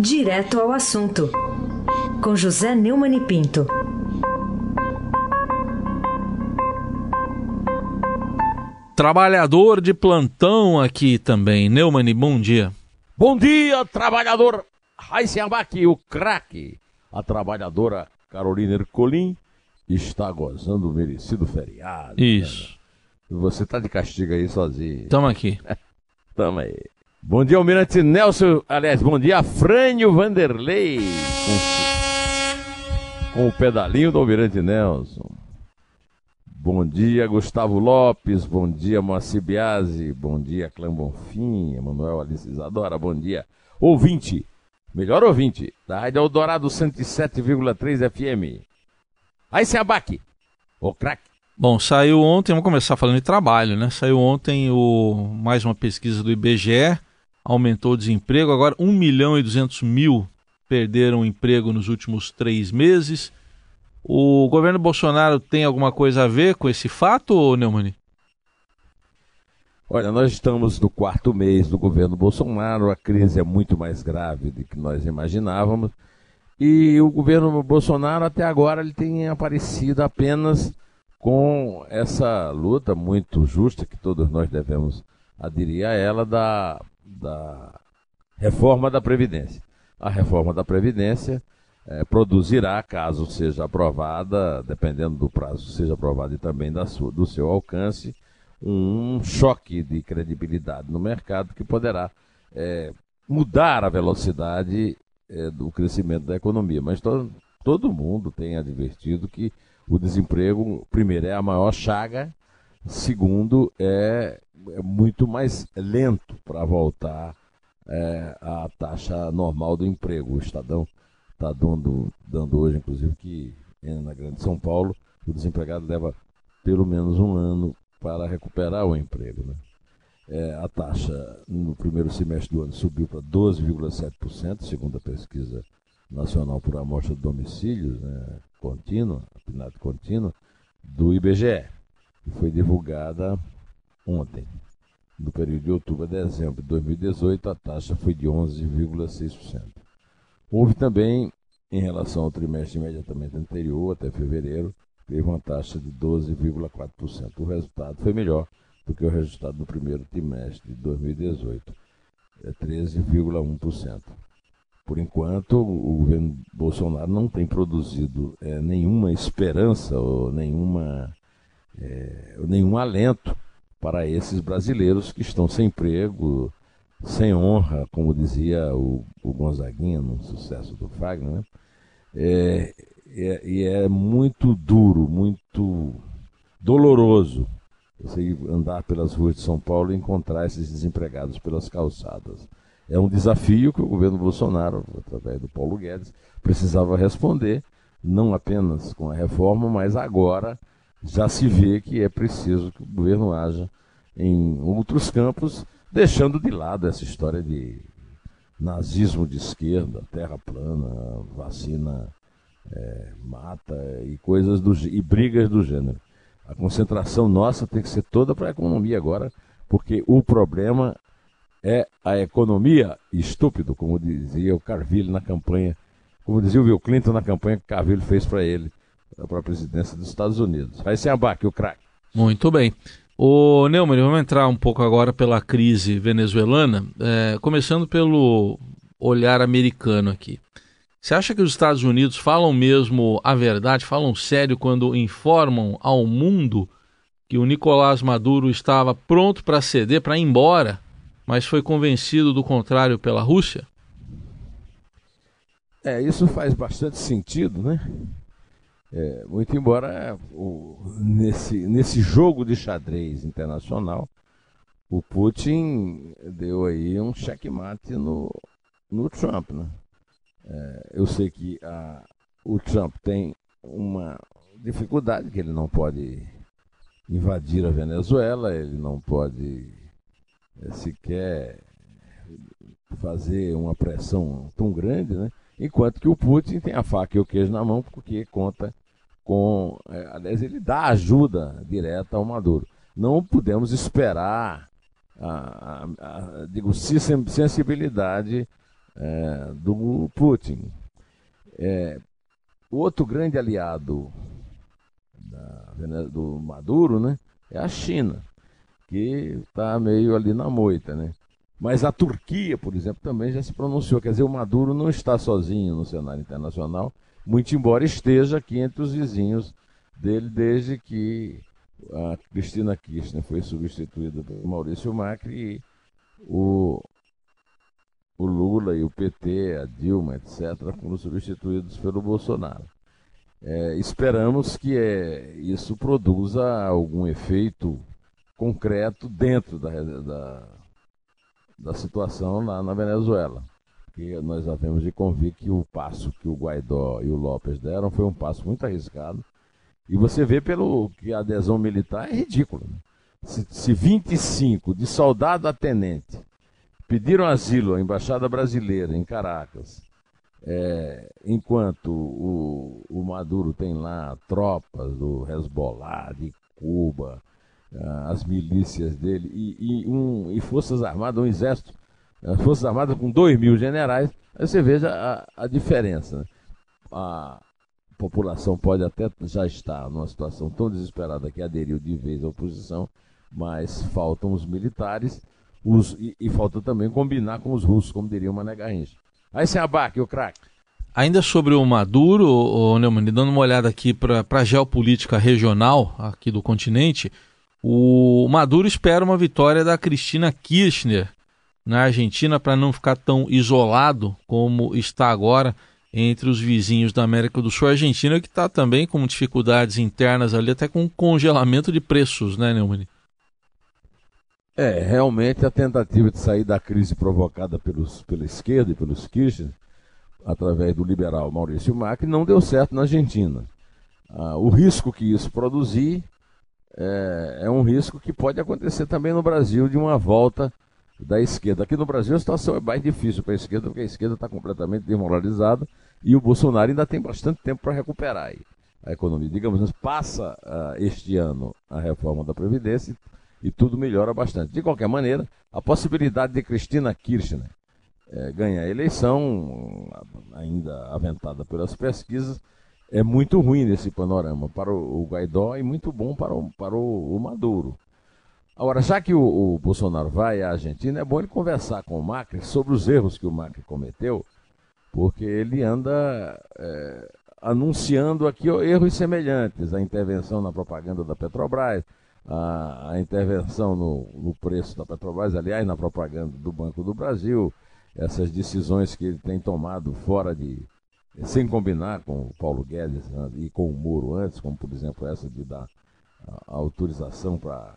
Direto ao assunto, com José Neumann e Pinto. Trabalhador de plantão aqui também. Neumann, bom dia. Bom dia, trabalhador Raíssen Abac, o craque. A trabalhadora Carolina Ercolim está gozando o merecido feriado. Isso. Né? Você tá de castigo aí sozinho. Tamo aqui. Tamo aí. Bom dia, Almirante Nelson. Aliás, bom dia, Frânio Vanderlei. Com, com o pedalinho do Almirante Nelson. Bom dia, Gustavo Lopes. Bom dia, Moacir Biasi. Bom dia, Clã Bonfim. Emanuel Alice Isadora. Bom dia, ouvinte. Melhor ouvinte, da Rádio Eldorado 107,3 FM. Aí se abaque, o craque. Bom, saiu ontem, vamos começar falando de trabalho, né? Saiu ontem o, mais uma pesquisa do IBGE aumentou o desemprego. Agora, 1 milhão e 200 mil perderam emprego nos últimos três meses. O governo Bolsonaro tem alguma coisa a ver com esse fato, Neumani? Olha, nós estamos no quarto mês do governo Bolsonaro, a crise é muito mais grave do que nós imaginávamos. E o governo Bolsonaro, até agora, ele tem aparecido apenas com essa luta muito justa que todos nós devemos aderir a ela da da reforma da Previdência. A reforma da Previdência é, produzirá, caso seja aprovada, dependendo do prazo seja aprovada e também da sua, do seu alcance, um choque de credibilidade no mercado que poderá é, mudar a velocidade é, do crescimento da economia. Mas todo, todo mundo tem advertido que o desemprego, primeiro, é a maior chaga, segundo, é é muito mais lento para voltar é, à taxa normal do emprego. O Estadão está dando, dando hoje, inclusive, que na Grande São Paulo o desempregado leva pelo menos um ano para recuperar o emprego. Né? É, a taxa no primeiro semestre do ano subiu para 12,7%, segundo a pesquisa nacional por amostra de domicílios né, contínua, PNAD contínua, do IBGE, que foi divulgada ontem. No período de outubro a dezembro de 2018, a taxa foi de 11,6%. Houve também, em relação ao trimestre imediatamente anterior, até fevereiro, teve uma taxa de 12,4%. O resultado foi melhor do que o resultado do primeiro trimestre de 2018, é 13,1%. Por enquanto, o governo Bolsonaro não tem produzido é, nenhuma esperança ou nenhuma, é, nenhum alento para esses brasileiros que estão sem emprego, sem honra, como dizia o, o Gonzaguinha no sucesso do Fagner, né? É, é, e é muito duro, muito doloroso você andar pelas ruas de São Paulo e encontrar esses desempregados pelas calçadas. É um desafio que o governo Bolsonaro, através do Paulo Guedes, precisava responder, não apenas com a reforma, mas agora já se vê que é preciso que o governo haja em outros campos, deixando de lado essa história de nazismo de esquerda, terra plana, vacina é, mata e coisas do e brigas do gênero. A concentração nossa tem que ser toda para a economia agora, porque o problema é a economia estúpido, como dizia o Carvilho na campanha, como dizia o Bill Clinton na campanha que o Carvilho fez para ele para a presidência dos Estados Unidos. Vai ser abaque o craque. Muito bem. O Neumann, vamos entrar um pouco agora pela crise venezuelana, é, começando pelo olhar americano aqui. Você acha que os Estados Unidos falam mesmo a verdade, falam sério quando informam ao mundo que o Nicolás Maduro estava pronto para ceder, para ir embora, mas foi convencido do contrário pela Rússia? É, isso faz bastante sentido, né? É, muito embora o, nesse, nesse jogo de xadrez internacional, o Putin deu aí um checkmate no, no Trump. Né? É, eu sei que a, o Trump tem uma dificuldade que ele não pode invadir a Venezuela, ele não pode é, sequer fazer uma pressão tão grande, né? Enquanto que o Putin tem a faca e o queijo na mão porque conta com. É, aliás, ele dá ajuda direta ao Maduro. Não podemos esperar, a, a, a, digo, sensibilidade é, do Putin. É, outro grande aliado da, do Maduro né, é a China, que está meio ali na moita. Né? Mas a Turquia, por exemplo, também já se pronunciou. Quer dizer, o Maduro não está sozinho no cenário internacional, muito embora esteja aqui entre os vizinhos dele desde que a Cristina Kirchner foi substituída por Maurício Macri e o, o Lula e o PT, a Dilma, etc., foram substituídos pelo Bolsonaro. É, esperamos que é, isso produza algum efeito concreto dentro da, da, da situação lá na Venezuela. Porque nós havemos de convir que o passo que o Guaidó e o López deram foi um passo muito arriscado. E você vê pelo que a adesão militar é ridícula. Né? Se, se 25 de soldado a tenente pediram asilo à Embaixada Brasileira em Caracas, é, enquanto o, o, Maduro tem lá tropas do Hezbollah, de Cuba, as milícias dele e, e, um, e Forças Armadas, um exército, as Forças Armadas com 2 mil generais, aí você veja a, a diferença. Né? A população pode até já estar numa situação tão desesperada que aderiu de vez à oposição, mas faltam os militares os, e, e falta também combinar com os russos, como diria o Mané Garrincha. Aí sem abaque, o craque. Ainda sobre o Maduro, o Neumann, dando uma olhada aqui para a geopolítica regional aqui do continente, o Maduro espera uma vitória da Cristina Kirchner na Argentina para não ficar tão isolado como está agora entre os vizinhos da América do Sul. A Argentina que está também com dificuldades internas ali, até com congelamento de preços, né, Neumann? É, realmente a tentativa de sair da crise provocada pelos, pela esquerda e pelos Kirchner, através do liberal Maurício Macri, não deu certo na Argentina. Ah, o risco que isso produzir é, é, um risco que pode acontecer também no Brasil de uma volta da esquerda. Aqui no Brasil a situação é mais difícil para a esquerda, porque a esquerda está completamente desmoralizada e o Bolsonaro ainda tem bastante tempo para recuperar aí a economia. Digamos, passa uh, este ano a reforma da Previdência e tudo melhora bastante. De qualquer maneira, a possibilidade de Cristina Kirchner é, ganhar a eleição, ainda aventada pelas pesquisas, é muito ruim nesse panorama para o, Guaidó e muito bom para o, para o Maduro. Agora, já que o, o, Bolsonaro vai à Argentina, é bom ele conversar com o Macri sobre os erros que o Macri cometeu, porque ele anda é, anunciando aqui erros semelhantes, a intervenção na propaganda da Petrobras, a, a intervenção no, no, preço da Petrobras, aliás, na propaganda do Banco do Brasil, essas decisões que ele tem tomado fora de. Sem combinar com o Paulo Guedes né, e com o Moro antes, como por exemplo essa de dar a, autorização para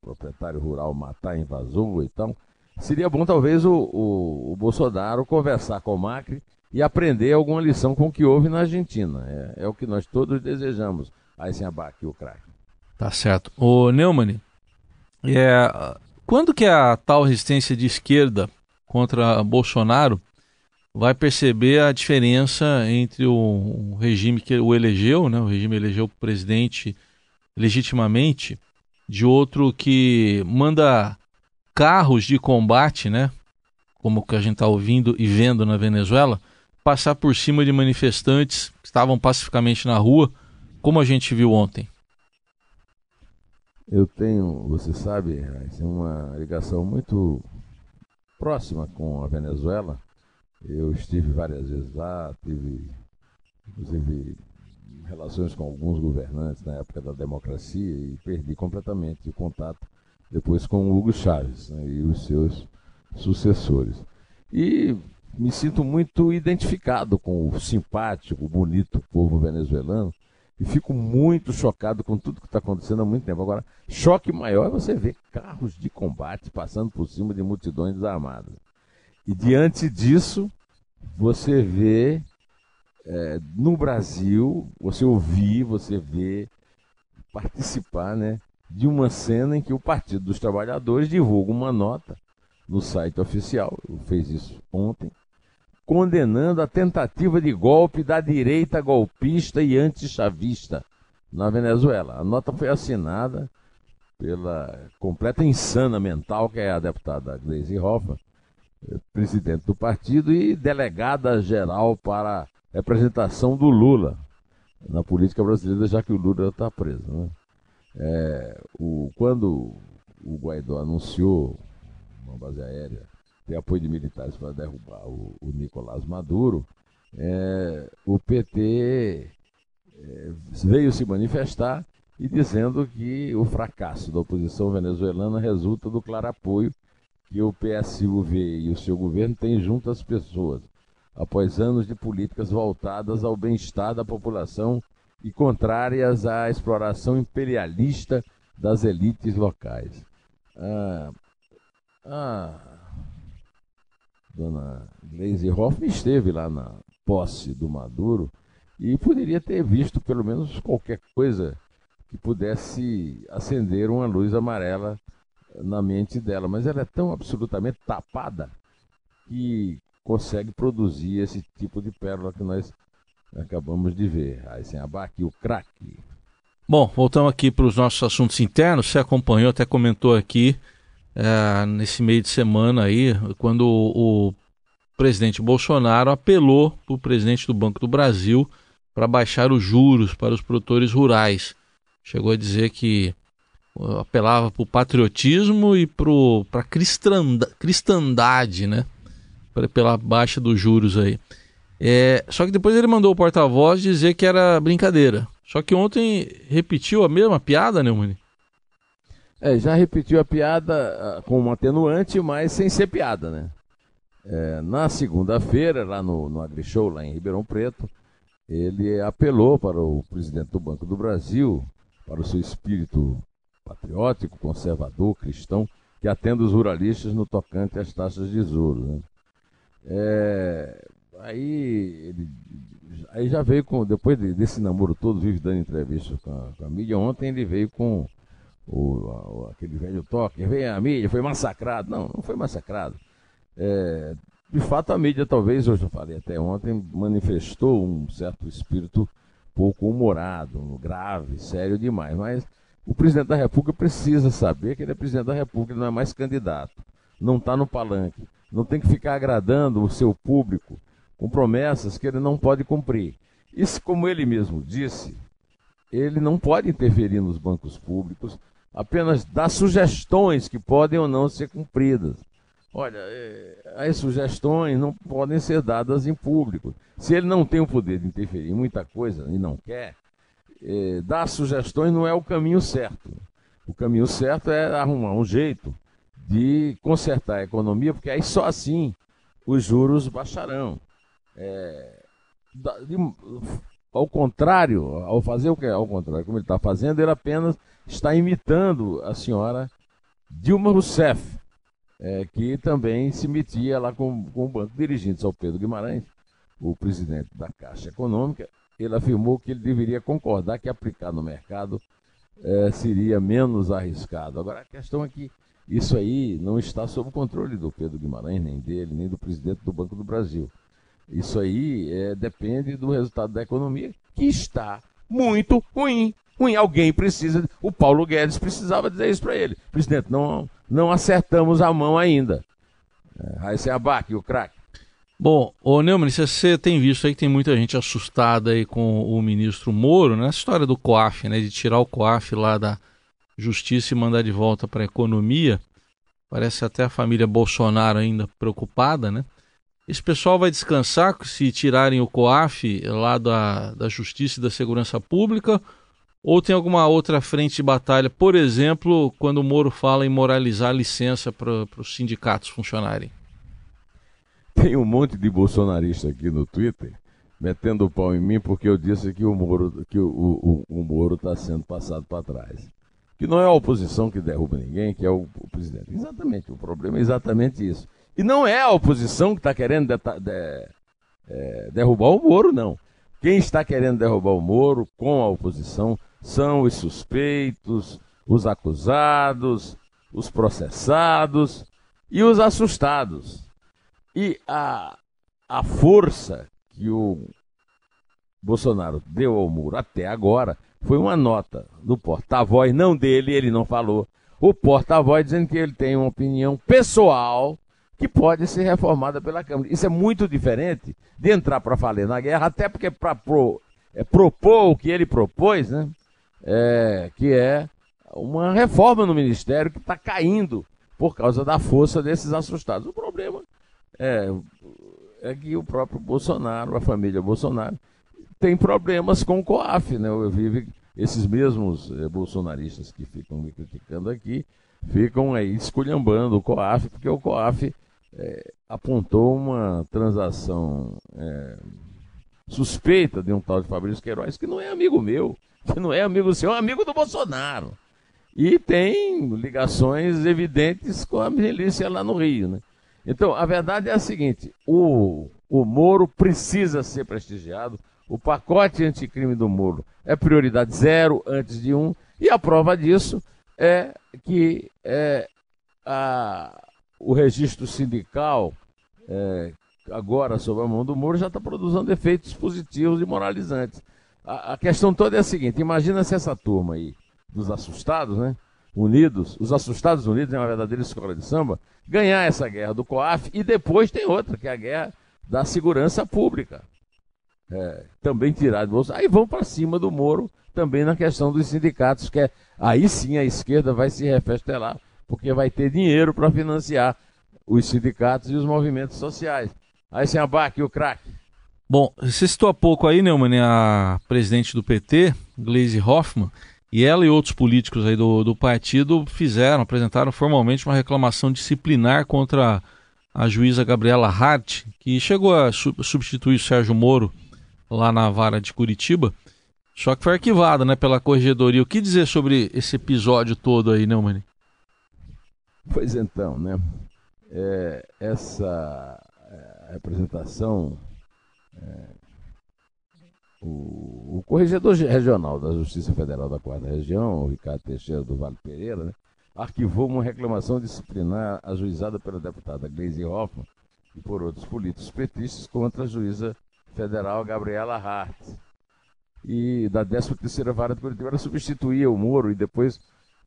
proprietário rural matar invasor e então, seria bom talvez o, o, o, Bolsonaro conversar com o Macri e aprender alguma lição com o que houve na Argentina. É, é o que nós todos desejamos. Sem abaque o craque. Tá certo. O Neumann, é, quando que a tal resistência de esquerda contra Bolsonaro vai perceber a diferença entre o, o regime que o elegeu, né, o regime elegeu o presidente legitimamente, de outro que manda carros de combate, né, como que a gente está ouvindo e vendo na Venezuela, passar por cima de manifestantes que estavam pacificamente na rua, como a gente viu ontem. Eu tenho, você sabe, uma ligação muito próxima com a Venezuela. Eu estive várias vezes lá, tive inclusive relações com alguns governantes na época da democracia e perdi completamente o contato depois com o Hugo Chávez né, e os seus sucessores. E me sinto muito identificado com o simpático, bonito povo venezuelano e fico muito chocado com tudo que está acontecendo há muito tempo. Agora, choque maior é você ver carros de combate passando por cima de multidões desarmadas. E diante disso, você vê é, no Brasil, você ouvir, você vê participar né, de uma cena em que o Partido dos Trabalhadores divulga uma nota no site oficial, fez isso ontem, condenando a tentativa de golpe da direita golpista e antichavista na Venezuela. A nota foi assinada pela completa insana mental, que é a deputada Gleisi Hoffmann, presidente do partido e delegada geral para representação do Lula na política brasileira, já que o Lula está preso. Né? É, o, quando o Guaidó anunciou uma base aérea ter apoio de militares para derrubar o, o Nicolás Maduro, é, o PT é, veio se manifestar e dizendo que o fracasso da oposição venezuelana resulta do claro apoio que o PSUV e o seu governo têm junto às pessoas, após anos de políticas voltadas ao bem-estar da população e contrárias à exploração imperialista das elites locais. Ah, ah, dona Gleisi Hoffmann esteve lá na posse do Maduro e poderia ter visto pelo menos qualquer coisa que pudesse acender uma luz amarela na mente dela, mas ela é tão absolutamente tapada que consegue produzir esse tipo de pérola que nós acabamos de ver. Aí sem abaque, o craque. Bom, voltamos aqui para os nossos assuntos internos. Você acompanhou, até comentou aqui é, nesse meio de semana aí, quando o, o presidente Bolsonaro apelou para o presidente do Banco do Brasil para baixar os juros para os produtores rurais. Chegou a dizer que apelava para o patriotismo e para a cristandade, né? Pela baixa dos juros aí. É, só que depois ele mandou o porta-voz dizer que era brincadeira. Só que ontem repetiu a mesma piada, né, Muni? É, já repetiu a piada ah, com um atenuante, mas sem ser piada, né? É, na segunda-feira, lá no, no AgriShow, lá em Ribeirão Preto, ele apelou para o presidente do Banco do Brasil, para o seu espírito patriótico, conservador, cristão, que atende os ruralistas no tocante às taxas de juros. Né? É, aí, ele, aí já veio com, depois desse namoro todo, vive dando entrevista com a, com a mídia, ontem ele veio com o, aquele velho toque, veio a mídia, foi massacrado. Não, não foi massacrado. É, de fato, a mídia, talvez, hoje eu falei até ontem, manifestou um certo espírito pouco humorado, grave, sério demais, mas o presidente da República precisa saber que ele é presidente da República, não é mais candidato, não está no palanque, não tem que ficar agradando o seu público com promessas que ele não pode cumprir. Isso, como ele mesmo disse, ele não pode interferir nos bancos públicos, apenas dar sugestões que podem ou não ser cumpridas. Olha, é, as sugestões não podem ser dadas em público. Se ele não tem o poder de interferir em muita coisa e não quer, é, dar sugestões não é o caminho certo. O caminho certo é arrumar um jeito de consertar a economia, porque aí só assim os juros baixarão. É, de, ao contrário, ao fazer o que ao contrário, como ele está fazendo, ele apenas está imitando a senhora Dilma Rousseff, é, que também se metia lá com, com o banco dirigindo ao Pedro Guimarães, o presidente da Caixa Econômica, ele afirmou que ele deveria concordar que aplicar no mercado é, seria menos arriscado. Agora, a questão é que isso aí não está sob controle do Pedro Guimarães, nem dele, nem do presidente do Banco do Brasil. Isso aí é, depende do resultado da economia, que está muito ruim. Ruim. Alguém precisa. O Paulo Guedes precisava dizer isso para ele. Presidente, não, não acertamos a mão ainda. É, aí você abaque o craque. Bom, ô Neumann, você tem visto aí que tem muita gente assustada aí com o ministro Moro, né? história do COAF, né, de tirar o COAF lá da justiça e mandar de volta para a economia. Parece até a família Bolsonaro ainda preocupada, né? Esse pessoal vai descansar se tirarem o COAF lá da, da Justiça e da Segurança Pública? Ou tem alguma outra frente de batalha, por exemplo, quando o Moro fala em moralizar a licença para os sindicatos funcionarem? Tem um monte de bolsonarista aqui no Twitter metendo o pau em mim porque eu disse que o Moro que o, o, o Moro está sendo passado para trás. Que não é a oposição que derruba ninguém, que é o, o, presidente. Exatamente, o problema é exatamente isso. E não é a oposição que está querendo de, de, é, derrubar o Moro, não. Quem está querendo derrubar o Moro com a oposição são os suspeitos, os acusados, os processados e os assustados. E a, a força que o Bolsonaro deu ao muro até agora foi uma nota do porta-voz, não dele, ele não falou. O porta-voz dizendo que ele tem uma opinião pessoal que pode ser reformada pela Câmara. Isso é muito diferente de entrar para valer na guerra, até porque para pro, é, propor o que ele propôs, né, é, que é uma reforma no Ministério que está caindo por causa da força desses assustados. O problema é, é que o próprio Bolsonaro, a família Bolsonaro, tem problemas com o COAF. Né? Eu vivo esses mesmos eh, bolsonaristas que ficam me criticando aqui, ficam aí esculhambando o COAF, porque o COAF é, apontou uma transação é, suspeita de um tal de Fabrício Queiroz, que não é amigo meu, que não é amigo seu, é amigo do Bolsonaro. E tem ligações evidentes com a milícia lá no Rio. Né? Então, a verdade é a seguinte: o, o Moro precisa ser prestigiado, o pacote anticrime do Moro é prioridade zero antes de um, e a prova disso é que é, a, o registro sindical, é, agora sob a mão do Moro, já está produzindo efeitos positivos e moralizantes. A, a, questão toda é a seguinte: imagina se essa turma aí, dos assustados, né? Unidos, os assustados unidos é uma verdadeira escola de samba, ganhar essa guerra do COAF e depois tem outra, que é a guerra da segurança pública. É, também tirar do bolso. Aí vão para cima do Moro, também na questão dos sindicatos, que é, aí sim a esquerda vai se refestelar, porque vai ter dinheiro para financiar os sindicatos e os movimentos sociais. Aí sem abaque o craque. Bom, você citou há pouco aí, Neumann, a presidente do PT, Gleisi Hoffmann, e ela e outros políticos aí do, do partido fizeram, apresentaram formalmente uma reclamação disciplinar contra a juíza Gabriela Hart, que chegou a su substituir o Sérgio Moro lá na vara de Curitiba, só que foi arquivada né, pela corregedoria. O que dizer sobre esse episódio todo aí, Neumann? Pois então, né? É, essa é, representação é, o, corregedor regional da Justiça Federal da Quarta Região, o Ricardo Teixeira do Vale Pereira, né, arquivou uma reclamação disciplinar ajuizada pela deputada Gleisi Hoffmann e por outros políticos petistas contra a juíza federal Gabriela Hart. E da 13ª Vara de Curitiba, ela substituía o Moro e depois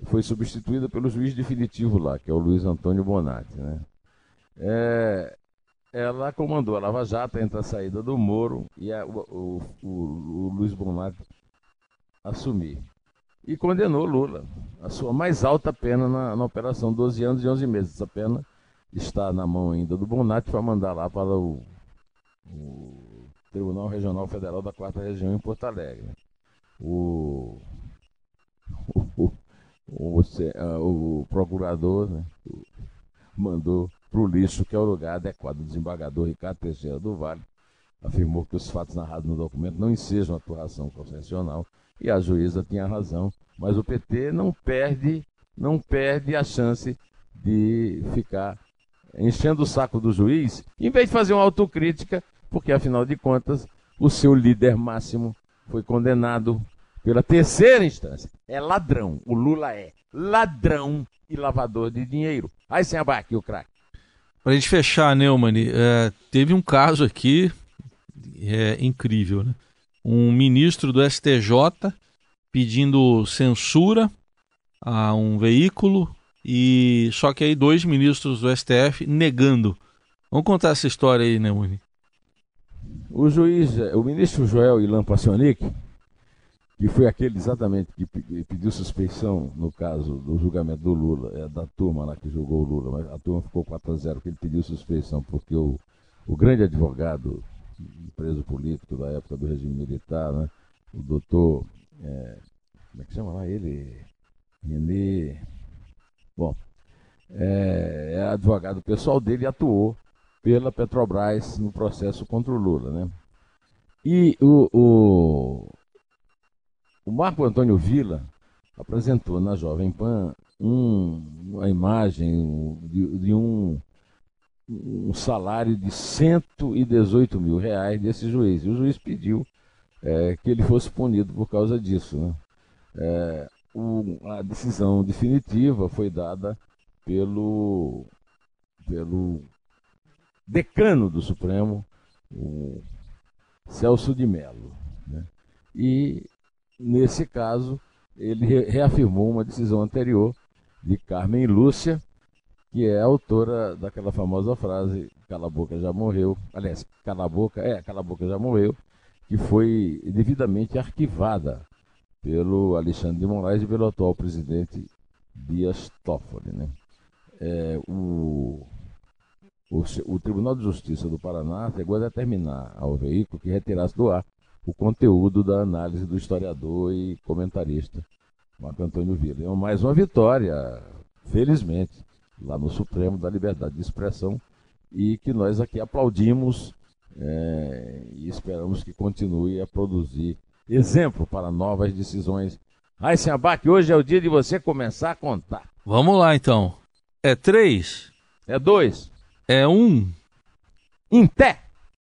foi substituída pelo juiz definitivo lá, que é o Luiz Antônio Bonatti. Né? É, ela comandou a Lava Jato entre a saída do Moro e a, o, o, o, Luiz Bonatti assumir. E condenou Lula, a sua mais alta pena na, na operação, 12 anos e 11 meses. Essa pena está na mão ainda do Bonatti para mandar lá para o, o, Tribunal Regional Federal da Quarta Região em Porto Alegre. O, o, o, o procurador né, mandou para o lixo, que é o lugar adequado. O desembargador Ricardo Teixeira do Vale afirmou que os fatos narrados no documento não ensejam atuação constitucional e a juíza tinha razão, mas o PT não perde, não perde a chance de ficar enchendo o saco do juiz, em vez de fazer uma autocrítica, porque afinal de contas o seu líder máximo foi condenado pela terceira instância. É ladrão, o Lula é ladrão e lavador de dinheiro. Aí sem abaque o craque. Para a gente fechar, Neumann, é, teve um caso aqui é, incrível, né? Um ministro do STJ pedindo censura a um veículo e só que aí dois ministros do STF negando. Vamos contar essa história aí, Neumann. O juiz, o ministro Joel Ilan Passionic, que foi aquele exatamente que pediu suspeição no caso do julgamento do Lula, é da turma lá que julgou o Lula, mas a turma ficou 4 a 0 que ele pediu suspeição porque o, o grande advogado, preso político da época do regime militar, né, o doutor, é, como é que chama lá ele? Renê, bom, é, é advogado pessoal dele e atuou pela Petrobras no processo contra o Lula, né? E o, o o Marco Antônio Villa apresentou na Jovem Pan um, uma imagem de, de um, um, salário de 118 mil reais desse juiz. E o juiz pediu é, que ele fosse punido por causa disso. Né? É, o, a decisão definitiva foi dada pelo, pelo decano do Supremo, o Celso de Mello. Né? E Nesse caso, ele reafirmou uma decisão anterior de Carmen Lúcia, que é autora daquela famosa frase Cala a boca já morreu. Aliás, Cala a boca, é, Cala a boca já morreu, que foi devidamente arquivada pelo Alexandre de Moraes e pelo atual presidente Dias Toffoli. Né? É, o, o, o, Tribunal de Justiça do Paraná chegou a determinar ao veículo que retirasse do ar o conteúdo da análise do historiador e comentarista Marco Antônio Vila. É mais uma vitória, felizmente, lá no Supremo da Liberdade de Expressão e que nós aqui aplaudimos é, e esperamos que continue a produzir exemplo para novas decisões. Raíssa Abac, hoje é o dia de você começar a contar. Vamos lá então. É três? É dois? É um? Em pé!